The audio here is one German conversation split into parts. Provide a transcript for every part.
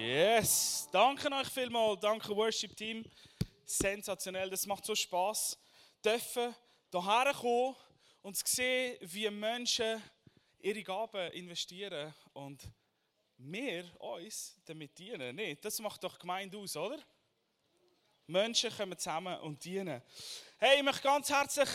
Yes, danke euch vielmals, danke Worship Team, sensationell, das macht so Spaß, dürfen hierher kommen und zu sehen, wie Menschen ihre Gaben investieren und wir uns damit dienen. Nee, das macht doch Gemeinde aus, oder? Menschen kommen zusammen und dienen. Hey, ich möchte ganz herzlich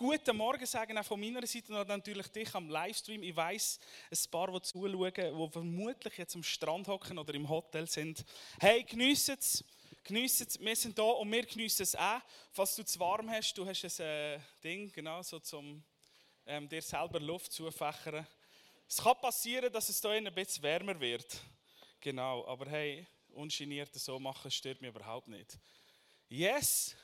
guten Morgen sagen, auch von meiner Seite und natürlich dich am Livestream. Ich weiß, ein paar, die zuschauen, die vermutlich jetzt am Strand hocken oder im Hotel sind. Hey, geniessen es. Geniessen es. Wir sind da und wir geniessen es auch. Falls du zu warm hast, du hast ein äh, Ding, genau, so zum ähm, dir selber Luft zufächern. Es kann passieren, dass es hier ein bisschen wärmer wird. Genau, aber hey, ungeniert so machen stört mich überhaupt nicht. Yes!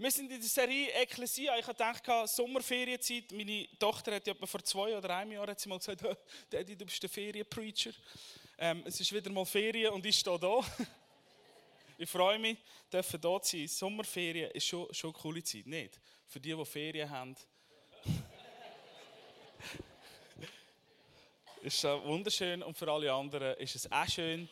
Wir sind in der Serie Ekklesia. Ich gedacht, Sommerferienzeit. Meine Tochter hat ja vor zwei oder einem Jahr hat sie mal gesagt, Daddy, du bist der Ferienpreacher. Ähm, es ist wieder mal Ferien und ich stehe da. ich freue mich, dürfen hier sein. Sommerferien ist schon, schon eine coole Zeit, nicht? Für die, die Ferien haben. ist wunderschön und für alle anderen ist es auch schön.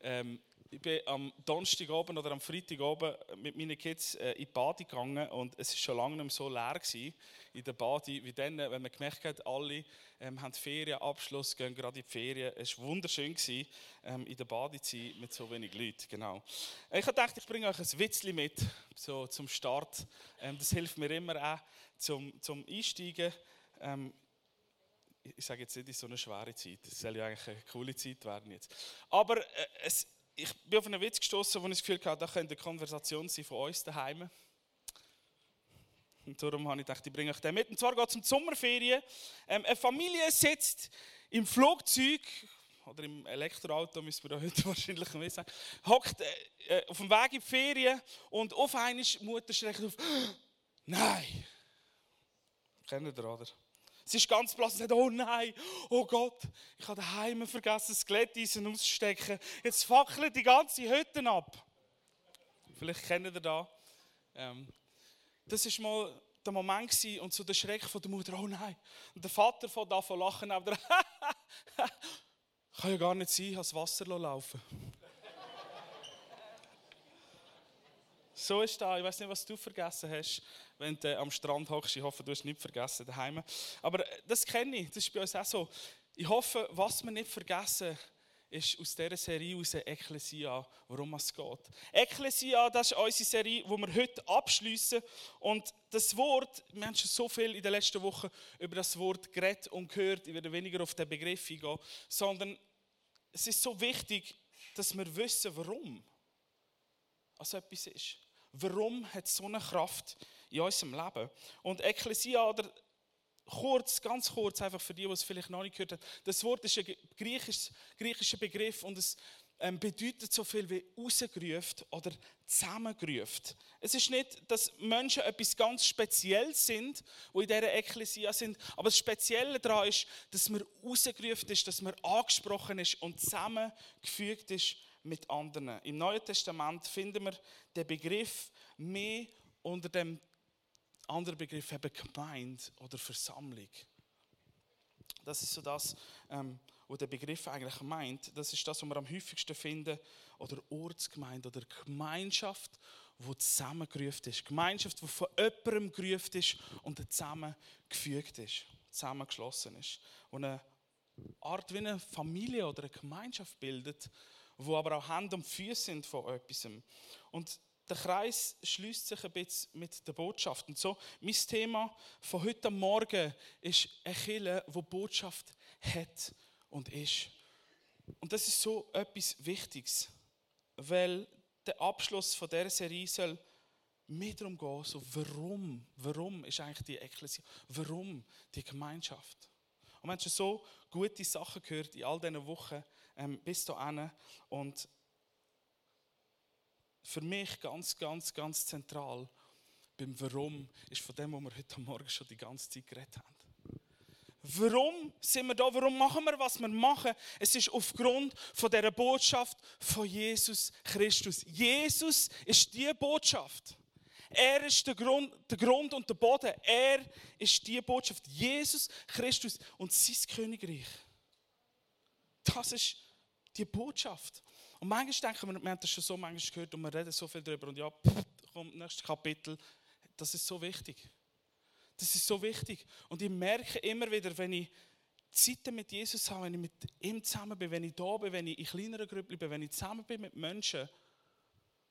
Ähm, ich bin am Donnerstagabend oder am Freitagabend mit meinen Kids äh, in die Bade gegangen und es war schon lange nicht mehr so leer gewesen in der Bade, wie dann, wenn man gemerkt hat, alle ähm, haben Ferienabschluss, gehen gerade in die Ferien. Es war wunderschön, gewesen, ähm, in der Bade zu sein mit so wenig Leuten. Genau. Ich habe gedacht, ich bringe euch ein Witzli mit so zum Start. Ähm, das hilft mir immer auch zum, zum Einsteigen. Ähm, ich sage jetzt nicht, ist so eine schwere Zeit. Es soll ja eigentlich eine coole Zeit werden jetzt. Aber äh, es, ich bin auf einen Witz gestoßen, wo ich das Gefühl hatte, da könnte eine Konversation sein von uns daheim. Und darum habe ich gedacht, ich bringe euch den mit. Und zwar geht es um die Sommerferien. Ähm, eine Familie sitzt im Flugzeug oder im Elektroauto, müssen wir da heute wahrscheinlich mehr sagen, hockt äh, äh, auf dem Weg in die Ferien und auf einmal Mutter schreckt auf, nein. Kennt ihr, oder? Sie ist ganz blass und sagt, oh nein, oh Gott, ich habe daheim vergessen, das Glätteisen auszustecken. Jetzt fackelt die ganze Hütte ab. Vielleicht kennt ihr das. Ähm, das war mal der Moment gewesen, und so der Schreck von der Mutter, oh nein. Und der Vater von da von lachen, aber kann ja gar nicht sein, das Wasser laufen. So ist da. Ich weiß nicht, was du vergessen hast, wenn du am Strand hockst. Ich hoffe, du hast nicht vergessen daheim. Aber das kenne ich. Das ist bei uns auch so. Ich hoffe, was wir nicht vergessen, ist aus dieser Serie aus Ecclesia, worum es geht. Ecclesia, das ist unsere Serie, die wir heute abschließen. Und das Wort, wir haben schon so viel in den letzten Wochen über das Wort geredet und gehört. Ich werde weniger auf den Begriff eingehen, sondern es ist so wichtig, dass wir wissen, warum also etwas ist. Warum hat es so eine Kraft in unserem Leben? Und Ekklesia, oder kurz, ganz kurz, einfach für die, die es vielleicht noch nicht gehört haben, das Wort ist ein griechischer, Begriff und es ähm, bedeutet so viel wie rausgerufen oder zusammengerufen. Es ist nicht, dass Menschen etwas ganz Spezielles sind, die in dieser Ekklesia sind, aber das Spezielle daran ist, dass man rausgerufen ist, dass man angesprochen ist und zusammengefügt ist mit anderen. Im Neuen Testament finden wir den Begriff mehr unter dem anderen Begriff eben Gemeinde oder Versammlung. Das ist so das, ähm, was der Begriff eigentlich meint. Das ist das, was wir am häufigsten finden. Oder Ortsgemeinde oder Gemeinschaft, die zusammengerufen ist. Gemeinschaft, die von jemandem gerufen ist und zusammengefügt ist, zusammengeschlossen ist. Und eine Art wie eine Familie oder eine Gemeinschaft bildet, wo aber auch Hand und Füße sind von etwas. Und der Kreis schließt sich ein bisschen mit der Botschaft. Und so, mein Thema von heute Morgen ist eine Kirche, die Botschaft hat und ist. Und das ist so etwas Wichtiges, weil der Abschluss von dieser Serie soll mehr darum gehen, so warum, warum ist eigentlich die Ekklesia, warum die Gemeinschaft. Und wir haben schon so gute Sachen gehört in all diesen Wochen ähm, bis dahin. Und für mich ganz, ganz, ganz zentral beim Warum ist von dem, was wir heute Morgen schon die ganze Zeit geredet haben. Warum sind wir da? Warum machen wir, was wir machen? Es ist aufgrund von der Botschaft von Jesus Christus. Jesus ist die Botschaft. Er ist der Grund, der Grund und der Boden. Er ist die Botschaft. Jesus Christus und sein Königreich. Das ist die Botschaft. Und manchmal denken wir, wir haben das schon so manchmal gehört und wir reden so viel darüber und ja, pff, kommt nächstes Kapitel. Das ist so wichtig. Das ist so wichtig. Und ich merke immer wieder, wenn ich Zeiten mit Jesus habe, wenn ich mit ihm zusammen bin, wenn ich da bin, wenn ich in kleineren Gruppen bin, wenn ich zusammen bin mit Menschen,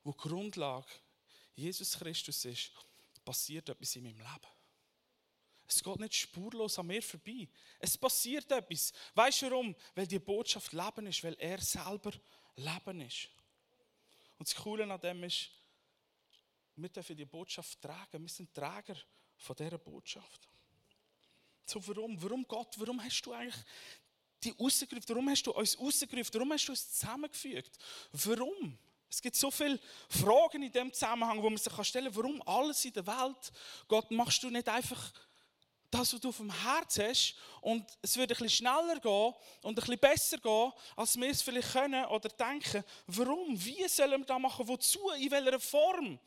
wo die Grundlage Jesus Christus ist, passiert etwas in meinem Leben. Es geht nicht spurlos an mir vorbei. Es passiert etwas. Weißt du warum? Weil die Botschaft Leben ist, weil er selber Leben ist. Und das Coole an dem ist, wir dürfen die Botschaft tragen. Wir sind Träger von dieser Botschaft. So, warum? Warum Gott? Warum hast du eigentlich die rausgerufen? Warum hast du uns rausgerufen? Warum hast du uns zusammengefügt? Warum? Es gibt so viele Fragen in dem Zusammenhang, wo man sich stellen kann, warum alles in der Welt, Gott, machst du nicht einfach das, was du auf dem Herz hast und es würde ein bisschen schneller gehen und ein bisschen besser gehen, als wir es vielleicht können oder denken. Warum? Wie sollen wir das machen? Wozu? In welcher Form?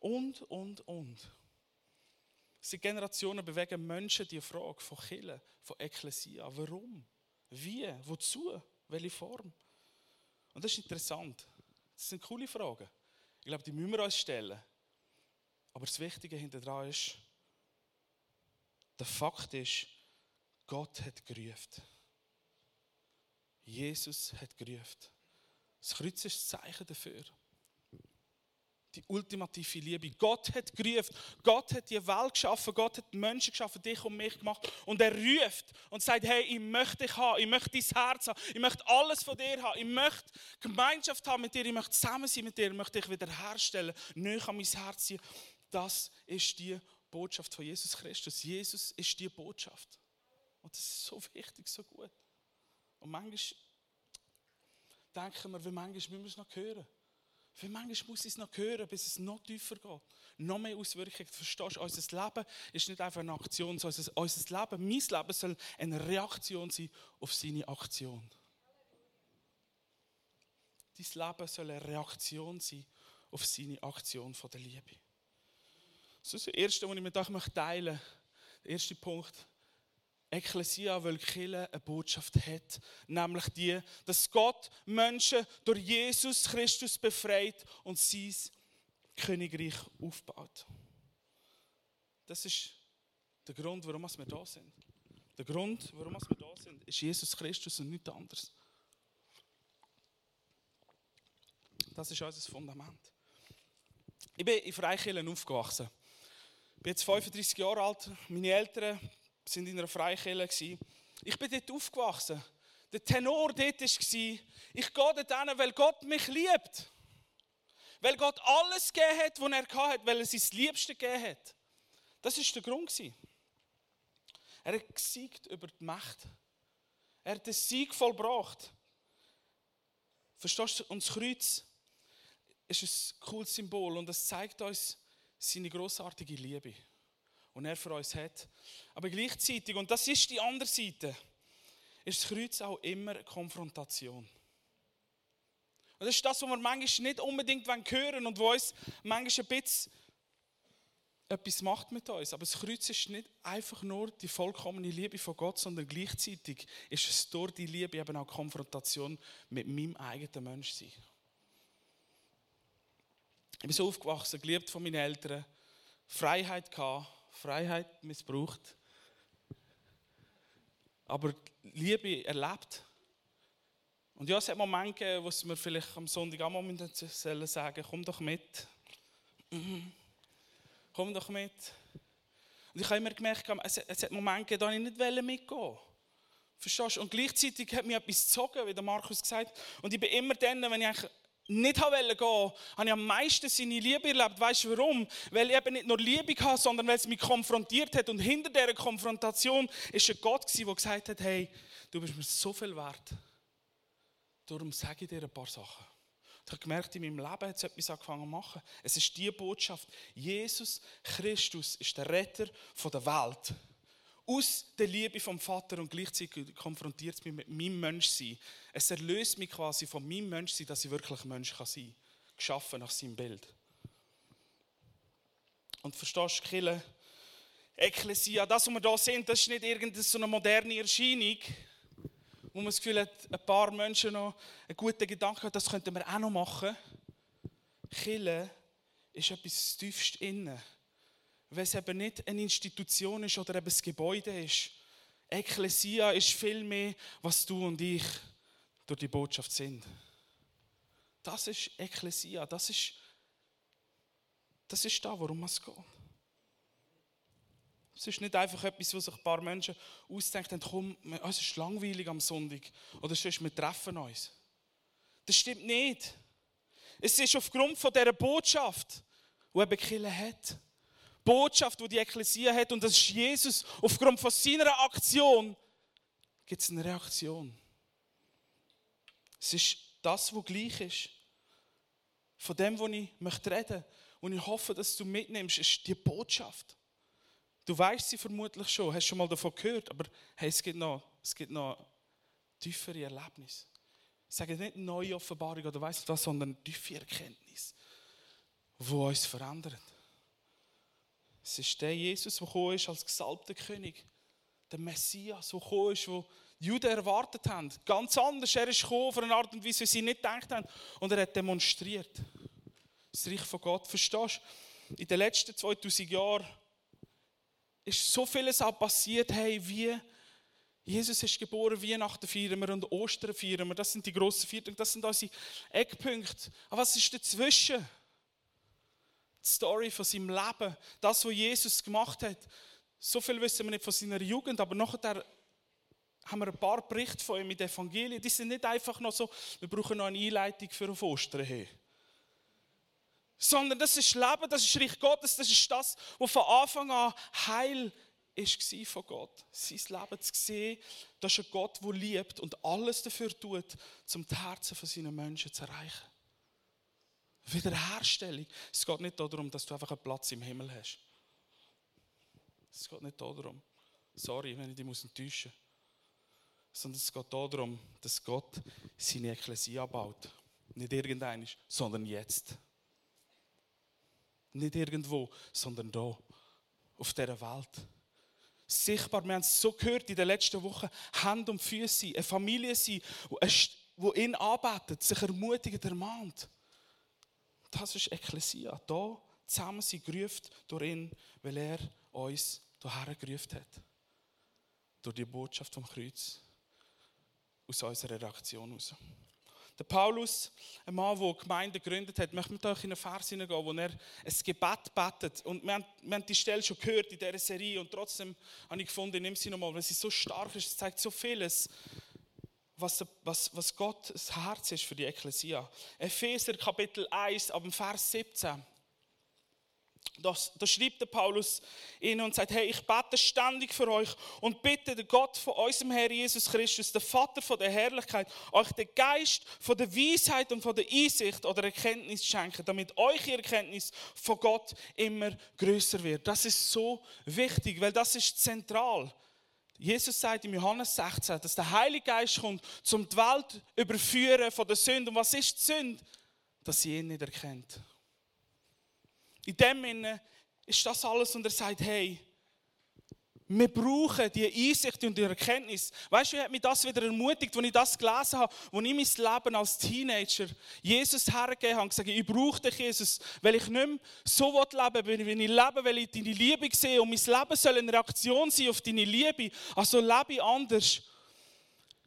Und, und, und. Seit Generationen bewegen Menschen die Frage von Kille, von Ekklesia. Warum? Wie? Wozu? Welche Form? Und das ist interessant. Das sind coole Fragen. Ich glaube, die müssen wir uns stellen. Aber das Wichtige hinter ist, der Fakt ist, Gott hat gerufen. Jesus hat gerufen. Das Kreuz ist das Zeichen dafür die ultimative Liebe. Gott hat gerufen, Gott hat die Welt geschaffen, Gott hat Menschen geschaffen, dich und mich gemacht. Und er ruft und sagt, hey, ich möchte dich haben, ich möchte dein Herz haben, ich möchte alles von dir haben, ich möchte Gemeinschaft haben mit dir, ich möchte zusammen sein mit dir, ich möchte dich wiederherstellen, nicht an mein Herz ziehen. Das ist die Botschaft von Jesus Christus. Jesus ist die Botschaft. Und das ist so wichtig, so gut. Und manchmal denken wir, wie manchmal müssen wir es noch hören. Weil manchmal muss ich es noch hören, bis es noch tiefer geht. Noch mehr Auswirkungen. Verstehst du, unser Leben ist nicht einfach eine Aktion, sondern unser Leben, mein Leben soll eine Reaktion sein auf seine Aktion. Dein Leben soll eine Reaktion sein auf seine Aktion von der Liebe. Das ist das Erste, was ich mit euch teilen möchte. Der erste Punkt. Ekklesia, weil Kirche eine Botschaft hat, nämlich die, dass Gott Menschen durch Jesus Christus befreit und sein Königreich aufbaut. Das ist der Grund, warum wir da sind. Der Grund, warum wir da sind, ist Jesus Christus und nichts anderes. Das ist unser Fundament. Ich bin in Freikirchen aufgewachsen. Bin jetzt 35 Jahre alt. Meine Eltern sind in einer Freikirche. Ich bin dort aufgewachsen. Der Tenor dort war, ich gehe dort hin, weil Gott mich liebt. Weil Gott alles gegeben hat, was er hatte, weil er sein Liebste gegeben hat. Das war der Grund. Er hat gesiegt über die Macht. Er hat den Sieg vollbracht. Verstehst du? Und das Kreuz ist ein cooles Symbol und es zeigt uns seine großartige Liebe und er für uns hat. Aber gleichzeitig, und das ist die andere Seite, ist das Kreuz auch immer Konfrontation. Und das ist das, was wir manchmal nicht unbedingt hören und wo uns manchmal ein bisschen etwas macht mit uns. Aber das Kreuz ist nicht einfach nur die vollkommene Liebe von Gott, sondern gleichzeitig ist es durch die Liebe eben auch Konfrontation mit meinem eigenen Menschsein. Ich bin so aufgewachsen, geliebt von meinen Eltern, Freiheit gehabt, Freiheit missbraucht, aber Liebe erlebt. Und ja, es hat Momente gegeben, wo es mir vielleicht am Sonntag auch mal sagen sollen, komm doch mit. Mhm. Komm doch mit. Und ich habe immer gemerkt, es, es hat Momente gegeben, da ich nicht mitgehen Verstehst du? Und gleichzeitig hat mich etwas gezogen, wie der Markus gesagt hat. Und ich bin immer dann, wenn ich eigentlich nicht wollte gehen, habe ich am meisten seine Liebe erlebt. Weißt du warum? Weil ich eben nicht nur Liebe hatte, sondern weil es mich konfrontiert hat. Und hinter dieser Konfrontation ist ein Gott, der gesagt hat: Hey, du bist mir so viel wert. Darum sage ich dir ein paar Sachen. Ich habe gemerkt, in meinem Leben hat es etwas angefangen zu machen. Es ist die Botschaft: Jesus Christus ist der Retter der Welt aus der Liebe vom Vater und gleichzeitig konfrontiert es mich mit meinem Menschsein. Es erlöst mich quasi von meinem Menschsein, dass ich wirklich Mensch sein kann. Geschaffen nach seinem Bild. Und verstehst du, Kille, Ekklesia, das, was wir hier sehen, das ist nicht irgendeine so eine moderne Erscheinung, wo man das Gefühl hat, ein paar Menschen noch einen guten Gedanken haben, das könnten wir auch noch machen. Kille ist etwas tiefst innen. Weil es eben nicht eine Institution ist oder eben ein Gebäude ist. Ekklesia ist viel mehr, was du und ich durch die Botschaft sind. Das ist Ekklesia, das ist, das ist da, worum es geht. Es ist nicht einfach etwas, was sich ein paar Menschen ausdenken, komm, es ist langweilig am Sonntag oder sonst, wir treffen uns. Das stimmt nicht. Es ist aufgrund von dieser Botschaft, die eben Kille hat. Botschaft, die die Ekklesia hat, und das ist Jesus. Aufgrund von seiner Aktion gibt es eine Reaktion. Es ist das, was gleich ist. Von dem, was ich möchte reden und ich hoffe, dass du mitnimmst, ist die Botschaft. Du weißt sie vermutlich schon, hast schon mal davon gehört, aber hey, es gibt noch, es gibt noch tiefere Erlebnisse. Ich sage nicht neue Offenbarung oder weißt du was, sondern tiefe Erkenntnis, die uns verändert. Es ist der Jesus, der gekommen ist als gesalbter König, der Messias, der gekommen ist, wo die Juden erwartet haben. Ganz anders. Er ist gekommen auf eine Art und Weise, wie sie nicht gedacht haben. Und er hat demonstriert. Das Reich von Gott. Verstehst du? In den letzten 2000 Jahren ist so vieles auch passiert, hey, wie Jesus ist geboren, Weihnachten feiern wir und Ostern feiern wir. Das sind die grossen Viertel, das sind unsere Eckpunkte. Aber was ist dazwischen? Die Story von seinem Leben, das, was Jesus gemacht hat. So viel wissen wir nicht von seiner Jugend, aber nachher haben wir ein paar Berichte von ihm mit Evangelien. Die sind nicht einfach noch so, wir brauchen noch eine Einleitung für auf Ostern hin sondern das ist Leben, das ist Reich Gottes, das ist das, was von Anfang an Heil war von Gott. Sein Leben zu sehen, das ist ein Gott, der liebt und alles dafür tut, um die Herzen von seinen Menschen zu erreichen. Wiederherstellung. Es geht nicht darum, dass du einfach einen Platz im Himmel hast. Es geht nicht darum. Sorry, wenn ich dich enttäuschen muss. Sondern es geht darum, dass Gott seine Ekklesia baut. Nicht irgendein, sondern jetzt. Nicht irgendwo, sondern da, auf dieser Welt. Sichtbar, wir haben es so gehört in den letzten Wochen, Hand und Füße, eine Familie sein, die ihn arbeitet, sich ermutigt, ermahnt. Das ist Ekklesia. Da zusammen sie gerufen durch ihn, weil er uns hierher gerufen hat. Durch die Botschaft vom Kreuz. Aus unserer Reaktion heraus. Der Paulus, ein Mann, der Gemeinde gegründet hat, möchte mit euch in einen Vers hineingehen, wo er ein Gebet betet. Und wir haben, wir haben die Stelle schon gehört in dieser Serie und trotzdem habe ich gefunden, nehme sie nochmal, weil sie so stark ist, es zeigt so vieles, was, was, was Gottes Herz ist für die Ekklesia. Epheser Kapitel 1, ab Vers 17. Das, da schreibt der Paulus ihnen und sagt, hey, ich bete ständig für euch und bitte den Gott von unserem Herr Jesus Christus, der Vater von der Herrlichkeit, euch den Geist von der Weisheit und von der Einsicht oder Erkenntnis schenken, damit eure Erkenntnis von Gott immer größer wird. Das ist so wichtig, weil das ist zentral. Jesus sagt im Johannes 16, dass der Heilige Geist kommt, um die Welt überführen von der Sünde. Und was ist die Sünde? Dass sie ihn nicht erkennt. In dem Sinne ist das alles und er sagt, hey, wir brauchen die Einsicht und die Erkenntnis. Weißt du, wie hat mich das wieder ermutigt, als ich das gelesen habe, als ich mein Leben als Teenager Jesus hergegeben habe und gesagt ich brauche dich, Jesus, weil ich nicht mehr so leben will, wie ich lebe, weil ich deine Liebe sehe und mein Leben soll eine Reaktion sein auf deine Liebe. Also lebe ich anders.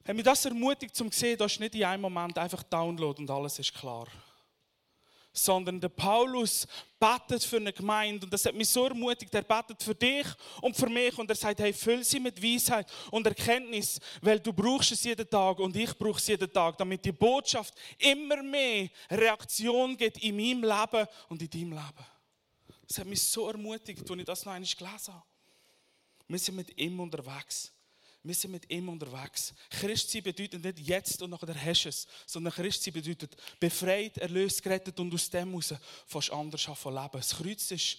Hat mich das ermutigt, um zu sehen, dass ist nicht in einem Moment einfach Download und alles ist klar sondern der Paulus betet für eine Gemeinde und das hat mich so ermutigt. Er betet für dich und für mich und er sagt, hey, füll sie mit Weisheit und Erkenntnis, weil du brauchst es jeden Tag und ich brauche es jeden Tag, damit die Botschaft immer mehr Reaktion gibt in meinem Leben und in deinem Leben. Das hat mich so ermutigt, als ich das noch einmal gelesen habe. Wir sind mit ihm unterwegs. Wir sind mit ihm unterwegs. Christsein bedeutet nicht jetzt und nachher hast du es, sondern Christsein bedeutet befreit, erlöst, gerettet und aus dem heraus fast anders von leben. Das Kreuz ist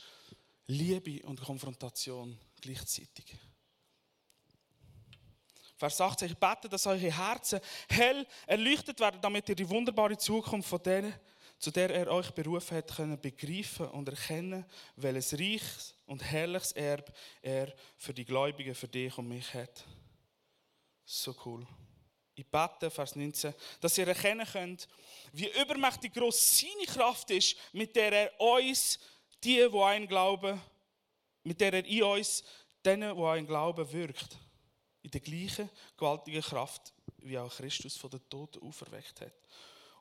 Liebe und Konfrontation gleichzeitig. Vers 18, ich bete, dass eure Herzen hell erleuchtet werden, damit ihr die wunderbare Zukunft von denen, zu der er euch berufen hat, können begreifen und erkennen, welches reiches und herrliches Erb er für die Gläubigen, für dich und mich hat. So cool. Ich bete, Vers 19, dass ihr erkennen könnt, wie übermächtig groß seine Kraft ist, mit der er uns, die, an ihn glauben, mit der er in uns, denen, an ihn glauben, wirkt. In der gleichen gewaltigen Kraft, wie auch Christus von den Toten auferweckt hat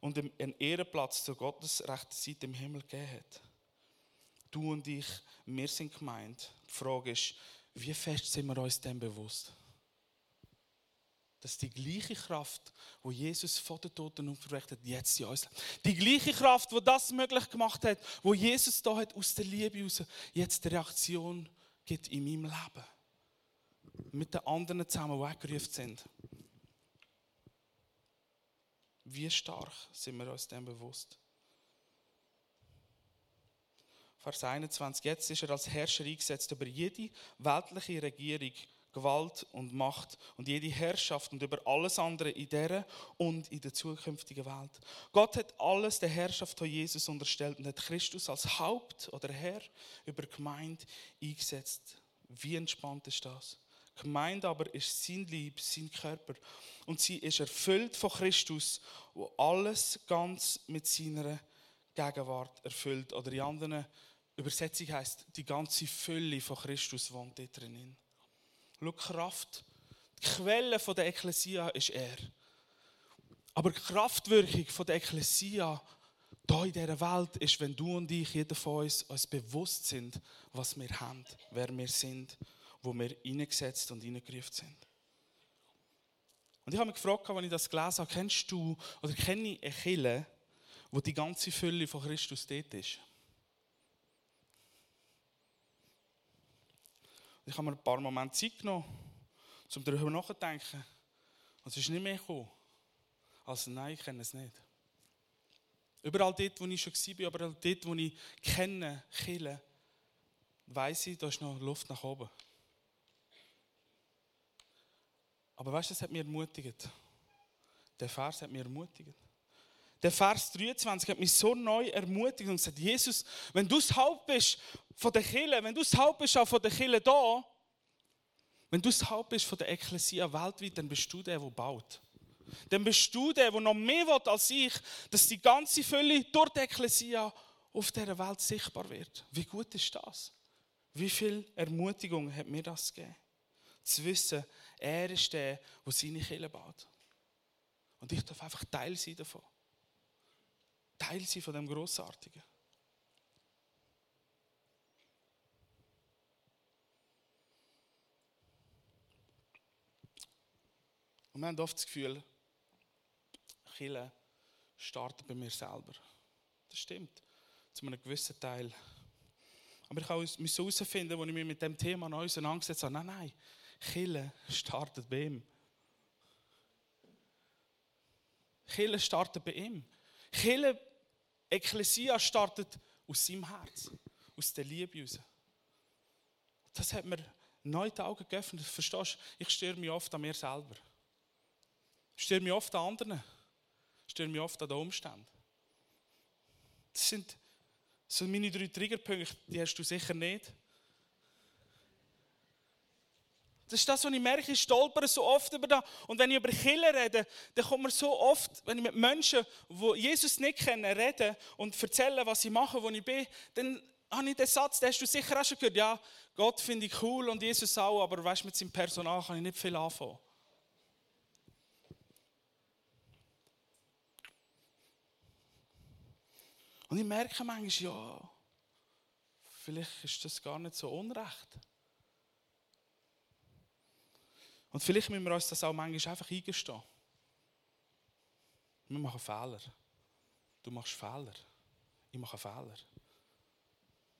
und ihm einen Ehrenplatz zu Gottes rechten Seite im Himmel gegeben hat. Du und ich, wir sind gemeint. Die Frage ist, wie fest sind wir uns dem bewusst? Dass die gleiche Kraft, wo Jesus vor den Toten auferweckt hat, jetzt in uns Die gleiche Kraft, wo das möglich gemacht hat, wo Jesus da hat aus der Liebe heraus, jetzt die Reaktion gibt in meinem Leben. Mit den anderen zusammen, die weggerufen sind. Wie stark sind wir uns dem bewusst? Vers 21. Jetzt ist er als Herrscher eingesetzt über jede weltliche Regierung, Gewalt und Macht und jede Herrschaft und über alles andere in der und in der zukünftigen Welt. Gott hat alles der Herrschaft von Jesus unterstellt und hat Christus als Haupt oder Herr über die Gemeinde eingesetzt. Wie entspannt ist das? Die Gemeinde aber ist sein Lieb, sein Körper. Und sie ist erfüllt von Christus, wo alles ganz mit seiner Gegenwart erfüllt. Oder in anderen Übersetzung heißt die ganze Fülle von Christus wohnt dort drin. Schau, Kraft, die Quelle der Ekklesia ist er. Aber die Kraftwirkung der Ekklesia hier in dieser Welt ist, wenn du und ich, jeder von uns, uns bewusst sind, was wir haben, wer wir sind wo wir eingesetzt und hineingerufen sind. Und ich habe mich gefragt, als ich das gelesen habe, kennst du oder kenne ich eine Kirche, wo die ganze Fülle von Christus dort ist? Ich habe mir ein paar Momente Zeit genommen, um darüber nachzudenken. Und es ist nicht mehr gekommen. Also nein, ich kenne es nicht. Überall dort, wo ich schon war, überall dort, wo ich kenne, Kirche, weiss ich, da ist noch Luft nach oben. Aber weißt du, das hat mich ermutigt. Der Vers hat mich ermutigt. Der Vers 23 hat mich so neu ermutigt und gesagt, Jesus, wenn du das Haupt bist von der Kirche, wenn du das Haupt bist auch von der Kirche da, wenn du das Haupt bist von der Ekklesia weltweit, dann bist du der, der baut. Dann bist du der, der noch mehr will als ich, dass die ganze Fülle durch die Ekklesia auf dieser Welt sichtbar wird. Wie gut ist das? Wie viel Ermutigung hat mir das gegeben? Zu wissen, er ist der, der seine Kirche baut. Und ich darf einfach Teil sein davon. Teil sein von dem Grossartigen. Und wir haben oft das Gefühl, Kirche startet bei mir selber. Das stimmt, zu einem gewissen Teil. Aber ich musste herausfinden, als ich mich mit dem Thema neu auseinandergesetzt habe, nein, nein, Kille startet bei ihm. Kille startet bei ihm. Kille, Ekklesia startet aus seinem Herz, aus der Liebe heraus. Das hat mir neu die Augen geöffnet. Verstehst du? Ich störe mich oft an mir selber. Ich störe mich oft an anderen. Ich störe mich oft an den Umständen. Das sind so meine drei Triggerpunkte, die hast du sicher nicht. Das ist das, was ich merke, ich stolpere so oft über das. Und wenn ich über Killer rede, dann kommt mir so oft, wenn ich mit Menschen, die Jesus nicht kennen, rede und erzähle, was ich mache, wo ich bin, dann habe ich den Satz, den hast du sicher auch schon gehört, ja, Gott finde ich cool und Jesus auch, aber weißt, mit seinem Personal kann ich nicht viel anfangen. Und ich merke manchmal, ja, vielleicht ist das gar nicht so unrecht. Und vielleicht müssen wir uns das auch manchmal einfach eingestehen. Wir machen Fehler. Du machst Fehler. Ich mache Fehler.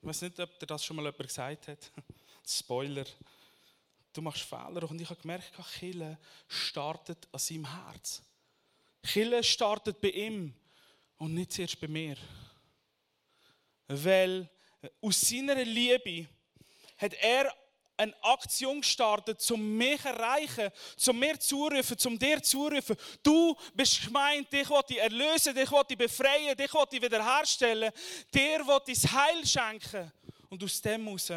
Ich weiß nicht, ob dir das schon mal jemand gesagt hat. Spoiler. Du machst Fehler. Und ich habe gemerkt, Chille startet an seinem Herz. Chille startet bei ihm und nicht zuerst bei mir. Weil aus seiner Liebe hat er eine Aktion gestartet, um mich zu erreichen, um mir zurufen, um dir zurufen. Du bist gemeint, dich will ich erlösen, dich will ich befreien, dich will ich wiederherstellen, dir will ich das Heil schenken. Und aus dem heraus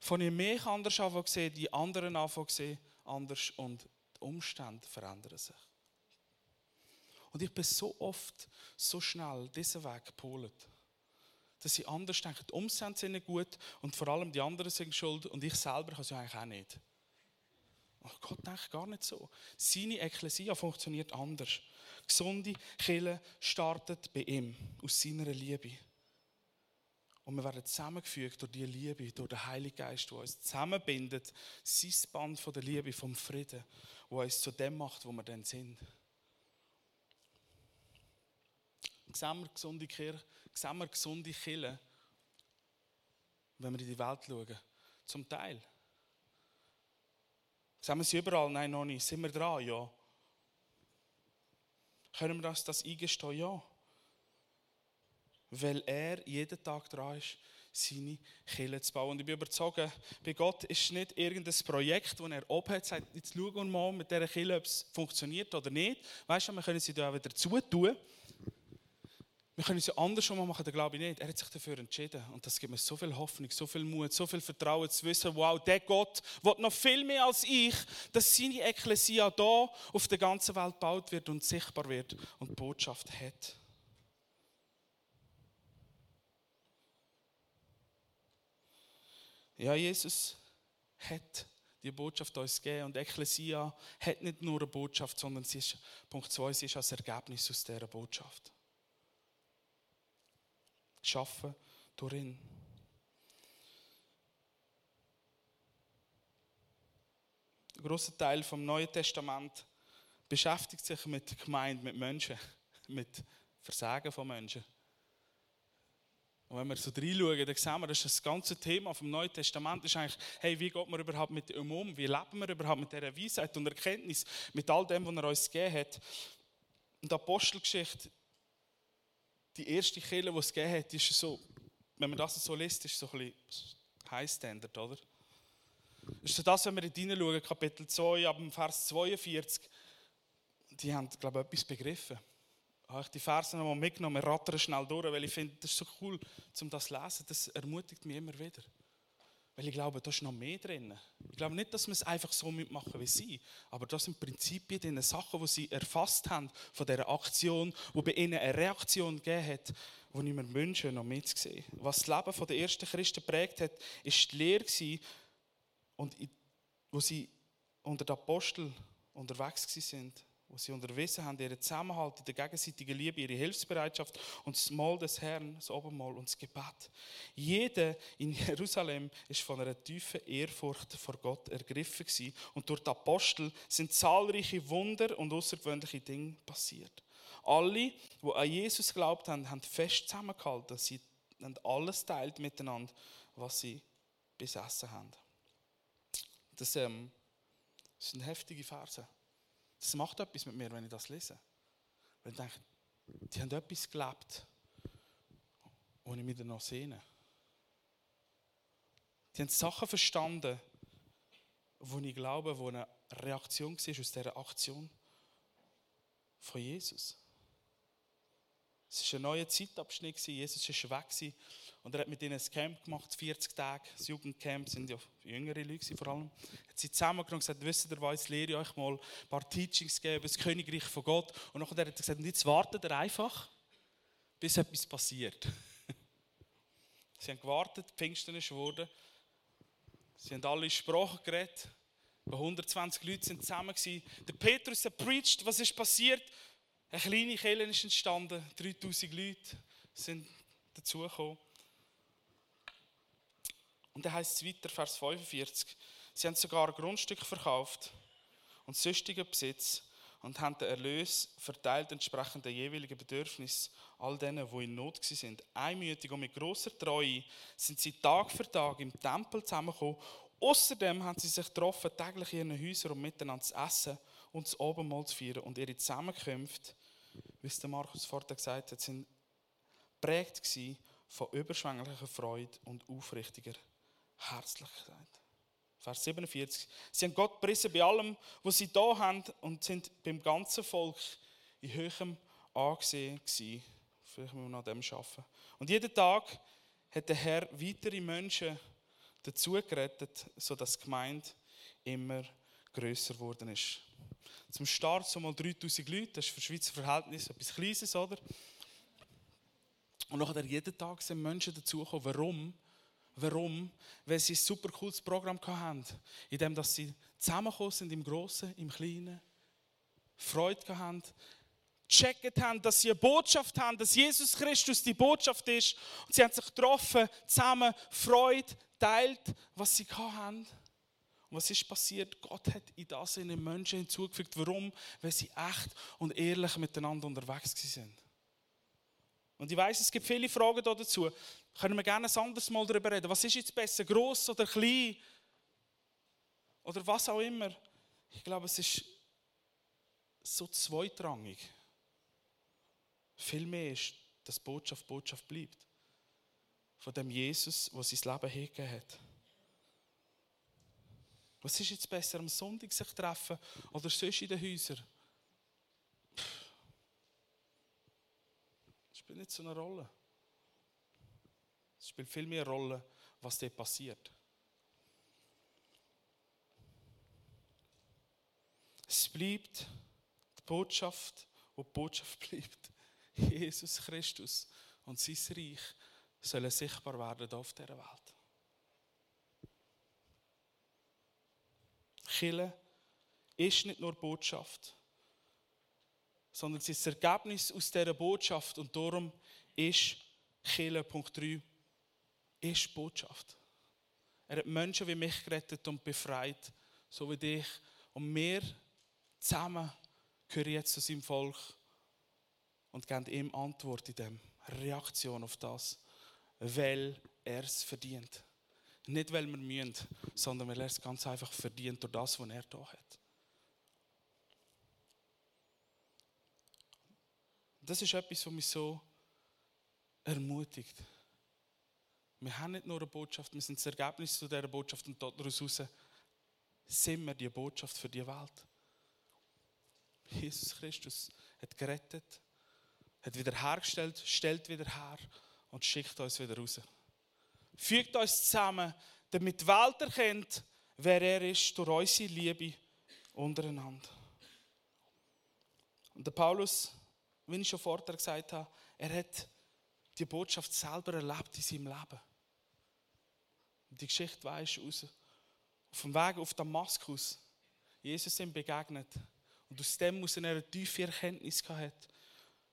von ich mich anders anfangen sehen, die anderen anfangen sehen, anders und die Umstände verändern sich. Und ich bin so oft, so schnell diesen Weg gepolt, dass sie anders denken. Die Umstände sind nicht gut und vor allem die anderen sind schuld und ich selber kann es ja eigentlich auch nicht. Ach Gott denkt gar nicht so. Seine Ekklesia funktioniert anders. Gesunde Kille startet bei ihm, aus seiner Liebe. Und wir werden zusammengefügt durch die Liebe, durch den Heiligen Geist, der uns zusammenbindet, sein Band von der Liebe, vom Frieden, wo uns zu dem macht, wo wir dann sind. Sehen wir gesunde Kirche, sehen wir gesunde Kirche, wenn wir in die Welt schauen? Zum Teil. Sehen wir sie überall? Nein, noch nicht. Sind wir dran? Ja. Können wir das, das eingestehen? Ja. Weil er jeden Tag dran ist, seine Kirche zu bauen. Und ich bin überzeugt, bei Gott ist nicht irgendein Projekt, das er oben hat, sagt, jetzt schauen wir mal mit dieser Kirche, ob es funktioniert oder nicht. Weißt du, wir können sie da wieder zutun. Wir können es ja andersrum machen, das glaube ich nicht. Er hat sich dafür entschieden. Und das gibt mir so viel Hoffnung, so viel Mut, so viel Vertrauen zu wissen, wow, der Gott will noch viel mehr als ich, dass seine Ekklesia da auf der ganzen Welt gebaut wird und sichtbar wird und Botschaft hat. Ja, Jesus hat die Botschaft uns gegeben und Ekklesia hat nicht nur eine Botschaft, sondern sie ist, Punkt 2, sie ist als Ergebnis aus dieser Botschaft geschaffen durch ihn. Ein grosser Teil vom Neuen Testament beschäftigt sich mit Gemeinde, mit Menschen, mit Versagen von Menschen. Und wenn wir so reinschauen, dann sehen wir, dass das ganze Thema vom Neuen Testament ist eigentlich, hey, wie geht man überhaupt mit ihm um? Wie leben wir überhaupt mit dieser Weisheit und Erkenntnis, mit all dem, was er uns gegeben hat? Und die Apostelgeschichte die erste Kirche, die es gegeben hat, ist so, wenn man das so liest, ist so ein bisschen High Standard, oder? Ist so das, wenn wir in hineinschauen, Kapitel 2, ab dem Vers 42, die haben, glaube ich, etwas begriffen. Habe ich die Verse nochmal mitgenommen, rattern schnell durch, weil ich finde, das ist so cool, um das zu lesen. Das ermutigt mich immer wieder. Weil ich glaube, da ist noch mehr drin. Ich glaube nicht, dass wir es einfach so mitmachen wie sie, aber das sind Prinzipien, diese Sachen, die sie erfasst haben von dieser Aktion, wo bei ihnen eine Reaktion gegeben hat, die ich mir wünsche, noch mitzusehen. Was das Leben der ersten Christen prägt hat, ist die Lehre und wo sie unter den Aposteln unterwegs sind wo sie unterwiesen haben, ihren Zusammenhalt, die gegenseitige Liebe, ihre Hilfsbereitschaft und das Mahl des Herrn, das Obermahl und das Gebet. Jeder in Jerusalem ist von einer tiefen Ehrfurcht vor Gott ergriffen gewesen. und durch die Apostel sind zahlreiche Wunder und außergewöhnliche Dinge passiert. Alle, die an Jesus glaubt haben, haben fest zusammengehalten. Sie haben alles teilt miteinander, was sie besessen haben. Das, ähm, sind heftige Verse. Das macht etwas mit mir, wenn ich das lese. Weil ich denke, die haben etwas gelebt, ich mich noch sehne. Die haben Sachen verstanden, wo ich glaube, wo eine Reaktion war aus dieser Aktion von Jesus. Es war ein neuer Zeitabschnitt, Jesus war weg und er hat mit ihnen ein Camp gemacht, 40 Tage. Das Jugendcamp sind ja jüngere Leute vor allem. Er hat sie zusammengenommen und gesagt, wisst ihr was, lehre ich euch mal ein paar Teachings geben das Königreich von Gott. Und nachher hat er gesagt, jetzt wartet er einfach, bis etwas passiert. sie haben gewartet, Pfingsten ist geworden. Sie haben alle Sprachen geredet. 120 Leute sind zusammen. Der Petrus hat preached, was ist passiert? Eine kleine Kirche ist entstanden, 3000 Leute sind dazugekommen. Und dann heißt es weiter, Vers 45, sie haben sogar Grundstück verkauft und sonstigen Besitz und haben den Erlös verteilt entsprechend den jeweiligen Bedürfnissen all denen, die in Not sind. Einmütig und mit großer Treue sind sie Tag für Tag im Tempel zusammengekommen. Außerdem haben sie sich getroffen, täglich in ihren Häusern, um miteinander zu essen und das Abendmahl zu feiern. Und ihre Zusammenkünfte, wie es der Markus vorher gesagt hat, sind prägt von überschwänglicher Freude und aufrichtiger Herzlichkeit. Vers 47. Sie haben Gott gepriesen bei allem, was sie da haben und sind beim ganzen Volk in höherem Ansehen gewesen. Vielleicht müssen wir noch an dem arbeiten. Und jeden Tag hat der Herr weitere Menschen dazu gerettet, sodass die Gemeinde immer größer geworden ist. Zum Start so mal 3000 Leute, das ist für Schweizer Verhältnisse etwas Kleines, oder? Und nachher jeden Tag sind Menschen dazugekommen. Warum? Warum? Weil sie ein super cooles Programm hatten, in dem dass sie zusammengekommen sind, im Großen, im Kleinen, Freude hatten, gecheckt haben, dass sie eine Botschaft haben, dass Jesus Christus die Botschaft ist. Und sie haben sich getroffen, zusammen Freude teilt, was sie haben. Und was ist passiert? Gott hat in das in den Menschen hinzugefügt. Warum? Weil sie echt und ehrlich miteinander unterwegs sind. Und ich weiß, es gibt viele Fragen dazu. Können wir gerne ein anderes Mal darüber reden. Was ist jetzt besser, groß oder klein? Oder was auch immer. Ich glaube, es ist so zweitrangig. Vielmehr ist, dass Botschaft Botschaft bleibt. Von dem Jesus, der sein Leben hingegeben hat. Was ist jetzt besser, am Sonntag sich treffen oder sonst in den Häusern? Das spielt nicht so eine Rolle. Es spielt viel mehr Rolle, was dort passiert. Es bleibt die Botschaft, wo die Botschaft bleibt. Jesus Christus und sein Reich sollen sichtbar werden auf dieser Welt. Chile ist nicht nur Botschaft, sondern es ist das Ergebnis aus dieser Botschaft und darum ist Chile, Punkt 3, ist Botschaft. Er hat Menschen wie mich gerettet und befreit, so wie dich. Und wir zusammen gehören jetzt zu seinem Volk und geben ihm Antwort in dem, Reaktion auf das, weil er es verdient. Nicht, weil wir mühen, sondern weil er es ganz einfach verdient durch das, was er da hat. Das ist etwas, was mich so ermutigt. Wir haben nicht nur eine Botschaft, wir sind das Ergebnis zu dieser Botschaft und daraus heraus sind wir die Botschaft für die Welt. Jesus Christus hat gerettet, hat wiederhergestellt, stellt wieder her und schickt uns wieder raus. Fügt uns zusammen, damit die Welt erkennt, wer er ist, durch unsere Liebe untereinander. Und der Paulus, wie ich schon vorher gesagt habe, er hat die Botschaft selber erlebt in seinem Leben. Und die Geschichte weisst raus. Auf dem Weg auf Damaskus, Jesus ihm begegnet. Und aus dem muss er eine tiefe Erkenntnis gehabt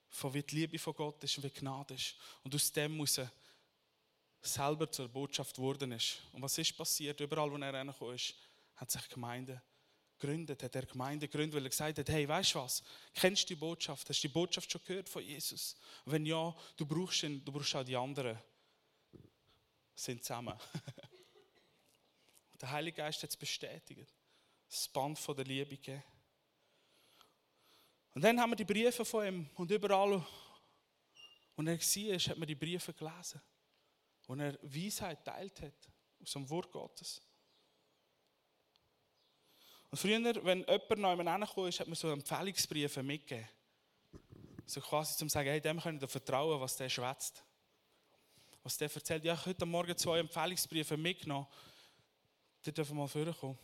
von wie die Liebe von Gott ist und wie Gnade ist. Und aus dem er selber zur Botschaft geworden ist. Und was ist passiert? Überall, wo er reingekommen ist, hat sich Gemeinde gegründet, hat er Gemeinde gegründet, weil er gesagt hat, hey, weißt du was? Kennst du die Botschaft? Hast du die Botschaft schon gehört von Jesus? Und wenn ja, du brauchst ihn, du brauchst auch die anderen. Sind zusammen. der Heilige Geist hat es bestätigt. Das Band von der Liebe gegeben. Und dann haben wir die Briefe von ihm und überall, wo er war, hat man die Briefe gelesen. Wo er Weisheit teilt hat aus dem Wort Gottes. Und früher, wenn jemand noch jemand reingekommen ist, hat man so Empfehlungsbriefe mitgegeben. So quasi zum sagen, hey, dem könnt ihr vertrauen, was der schwätzt. Was der erzählt. Ja, ich habe heute Morgen zwei Empfehlungsbriefe mitgenommen. Die dürfen mal vorkommen.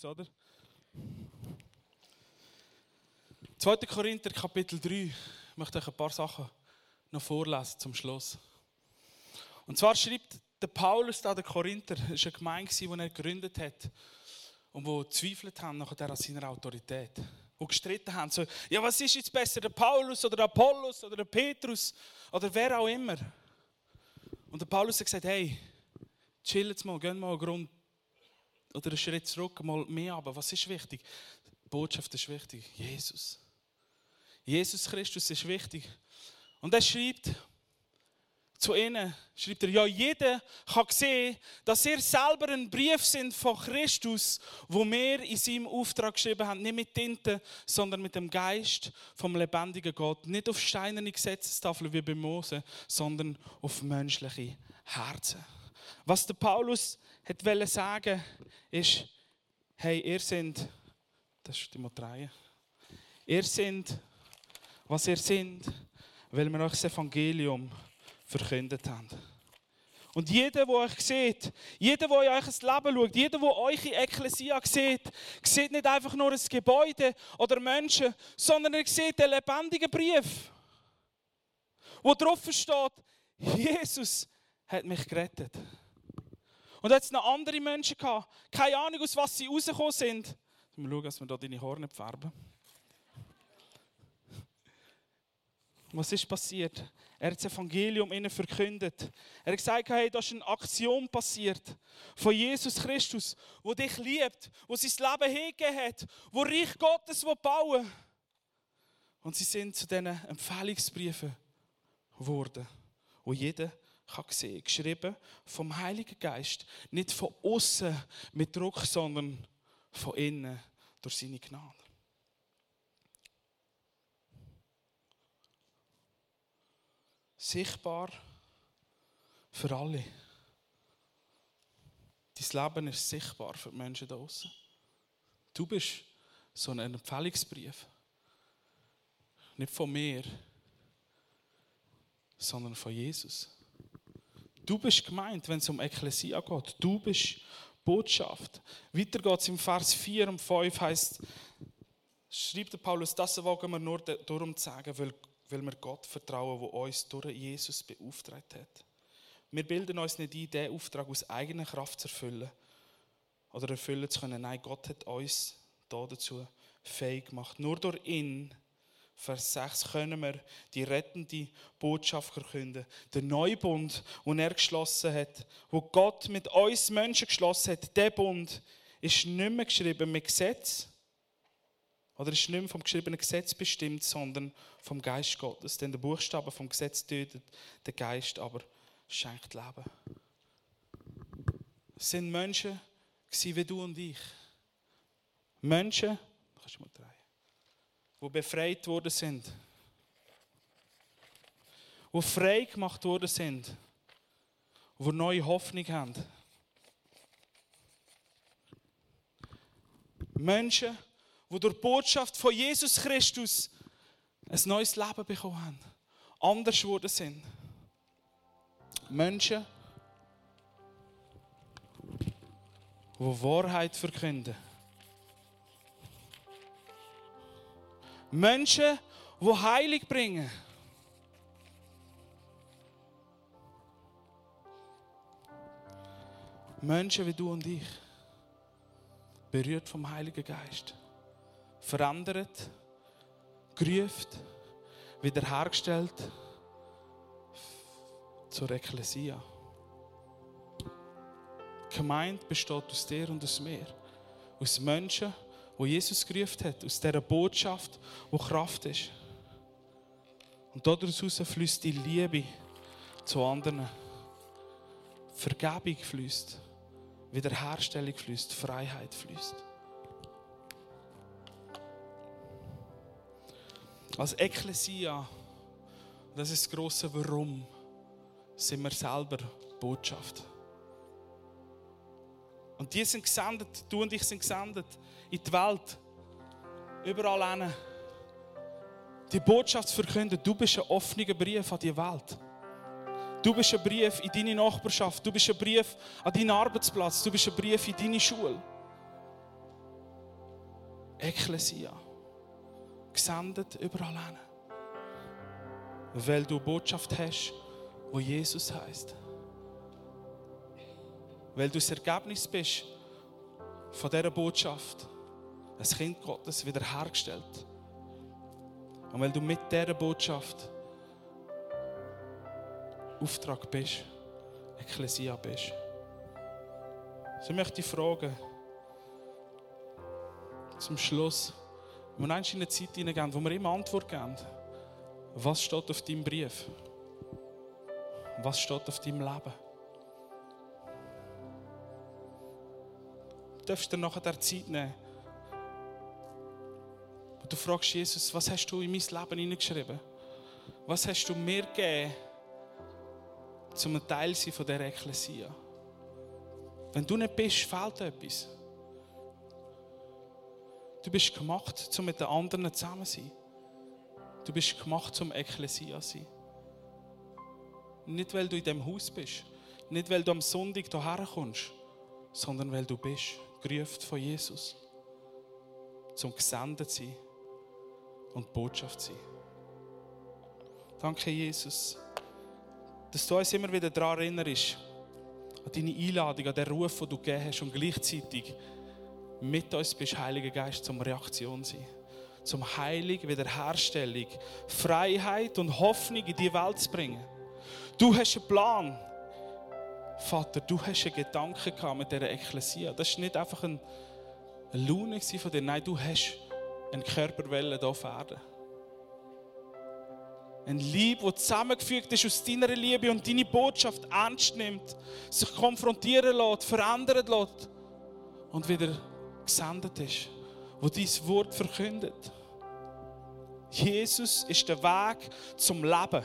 Aus, oder? 2. Korinther Kapitel 3. Ich möchte euch ein paar Sachen noch vorlesen zum Schluss. Und zwar schreibt der Paulus da, der Korinther, das war eine Gemeinde, die er gegründet hat und wo zweifelt haben nachher an seiner Autorität. Wo gestritten haben, so, ja, was ist jetzt besser, der Paulus oder der Apollos oder der Petrus oder wer auch immer. Und der Paulus hat gesagt, hey, chill jetzt mal, gehen mal einen Grund oder einen Schritt zurück, mal mehr aber was ist wichtig? Die Botschaft ist wichtig, Jesus. Jesus Christus ist wichtig. Und er schreibt, zu ihnen schreibt er, ja, jeder kann sehen, dass ihr selber ein Brief sind von Christus, wo wir in seinem Auftrag geschrieben haben, nicht mit Tinte, sondern mit dem Geist vom lebendigen Gott. Nicht auf steinerne Gesetzestafeln wie bei Mose, sondern auf menschliche Herzen. Was der Paulus hat sagen ist, hey, ihr seid, das ist die Matreie, ihr seid, was ihr seid, weil wir euch das Evangelium verkündet haben. Und jeder, der euch sieht, jeder, der euch Leben schaut, jeder, der euch in Ekklesia sieht, sieht nicht einfach nur ein Gebäude oder Menschen, sondern er sieht einen lebendigen Brief, wo drauf steht, Jesus hat mich gerettet. Und jetzt noch andere Menschen gehabt, keine Ahnung, aus was sie rausgekommen sind. Mal schauen, dass wir hier deine Haare färben. Was ist passiert? Er hat das Evangelium ihnen verkündet. Er hat gesagt, hey, da ist eine Aktion passiert von Jesus Christus, wo dich liebt, wo sein Leben hingegeben hat, wo Reich Gottes bauen. Und sie sind zu diesen Empfehlungsbriefen geworden, wo jeder kann sehen, geschrieben vom Heiligen Geist, nicht von außen mit Druck, sondern von innen durch seine Gnade. sichtbar für alle. Dein Leben ist sichtbar für die Menschen da draußen. Du bist so ein Empfehlungsbrief. Nicht von mir, sondern von Jesus. Du bist gemeint, wenn es um Ekklesia geht. Du bist Botschaft. Weiter geht es im Vers 4 und 5 heißt, schreibt der Paulus, das wagen wir nur darum zu sagen, weil weil wir Gott vertrauen, der uns durch Jesus beauftragt hat. Wir bilden uns nicht ein, diesen Auftrag aus eigener Kraft zu erfüllen oder erfüllen zu können. Nein, Gott hat uns dazu fähig gemacht. Nur durch ihn, Vers 6, können wir die rettende Botschaft verkünden. Der Neubund, den er geschlossen hat, wo Gott mit uns Menschen geschlossen hat, der Bund ist nicht mehr geschrieben mit Gesetz, oder ist nicht mehr vom geschriebenen Gesetz bestimmt, sondern vom Geist Gottes. Denn der Buchstabe vom Gesetz tötet, der Geist aber schenkt Leben. Es sind Menschen wie du und ich. Menschen, kannst du mal drehen, die befreit worden sind. Die frei gemacht worden sind. Die neue Hoffnung haben. Menschen, die durch die Botschaft von Jesus Christus ein neues Leben bekommen haben, anders geworden sind. Menschen, die Wahrheit verkünden. Menschen, die Heilig bringen. Menschen wie du und ich, berührt vom Heiligen Geist verändert, gerufen, wiederhergestellt zur Ekklesia. Die Gemeinde besteht aus dir und aus mir. Aus Menschen, wo Jesus gerufen hat, aus dieser Botschaft, wo Kraft ist. Und daraus fließt die Liebe zu anderen. Vergebung fließt, Wiederherstellung fließt, Freiheit fließt. Als Ekklesia, das ist das grosse Warum, sind wir selber Botschaft. Und die sind gesendet, du und ich sind gesendet in die Welt, überall hin. Die Botschaft zu verkünden, du bist ein offener Brief an die Welt. Du bist ein Brief in deine Nachbarschaft, du bist ein Brief an deinen Arbeitsplatz, du bist ein Brief in deine Schule. Ekklesia gesendet überall hin. Weil du eine Botschaft hast, wo Jesus heißt. Weil du das Ergebnis bist von dieser Botschaft, ein Kind Gottes wiederhergestellt. Und weil du mit dieser Botschaft Auftrag bist, Ekklesia bist. So möchte ich fragen, zum Schluss, wir in eine Zeit hineingehen, wo wir immer Antwort geben. Was steht auf deinem Brief? Was steht auf deinem Leben? Darfst dir nachher der Zeit nehmen. Und du fragst Jesus, was hast du in mein Leben hineingeschrieben? Was hast du mir gegeben, zum ein Teil sein von dieser Ekklesia? Wenn du nicht bist, fehlt etwas. Du bist gemacht, um mit den anderen zusammen zu sein. Du bist gemacht, zum Ekklesia zu sein. Nicht, weil du in diesem Haus bist. Nicht, weil du am Sonntag hierher kommst. Sondern weil du bist, gerufen von Jesus. Zum gesendet sein und Botschaft sein. Danke, Jesus, dass du uns immer wieder daran erinnerst, an deine Einladung, an den Ruf, den du gegeben hast und gleichzeitig mit uns bist, Heiliger Geist, zum Reaktion sein. Zum Heilig, Wiederherstellung, Freiheit und Hoffnung in die Welt zu bringen. Du hast einen Plan. Vater, du hast einen Gedanken gehabt mit dieser Ekklesia. Das war nicht einfach eine Laune von dir. Nein, du hast eine Körperwelle hier auf Erden. Ein Lieb, das zusammengefügt ist aus deiner Liebe und deine Botschaft ernst nimmt, sich konfrontieren lässt, verändern lässt und wieder gesendet ist, wo dein Wort verkündet. Jesus ist der Weg zum Leben.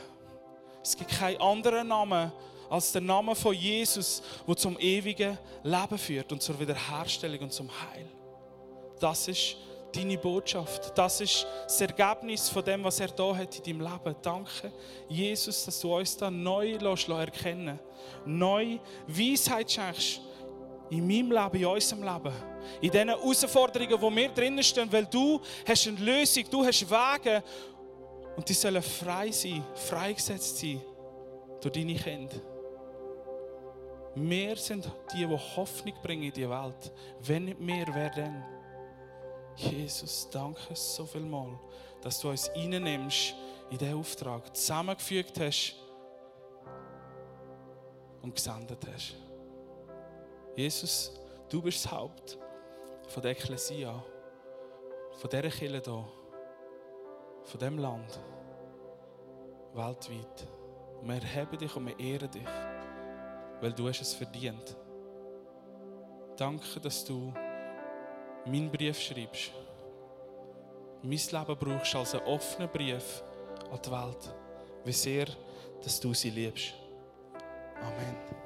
Es gibt keinen anderen Namen als der Name von Jesus, der zum ewigen Leben führt und zur Wiederherstellung und zum Heil. Das ist deine Botschaft. Das ist das Ergebnis von dem, was er da hat in deinem Leben. Danke, Jesus, dass du uns da neu lässt, erkennen Neu Weisheit schenkst in meinem Leben, in unserem Leben. In diesen Herausforderungen, wo wir drinnen stehen, weil du hast eine Lösung, du hast Wege und die sollen frei sein, freigesetzt sein durch deine Kinder. Wir sind die, die Hoffnung bringen in die Welt. Wenn nicht mehr, wer denn? Jesus, danke so viel mal, dass du uns reinnimmst in diesen Auftrag, zusammengefügt hast und gesendet hast. Jesus, du bist das Haupt von der Ekklesia, von dieser Kirche hier, von diesem Land, weltweit. Wir erheben dich und wir ehren dich, weil du hast es verdient. Danke, dass du meinen Brief schreibst. Mein Leben brauchst als einen offenen Brief an die Welt. Wie sehr, dass du sie liebst. Amen.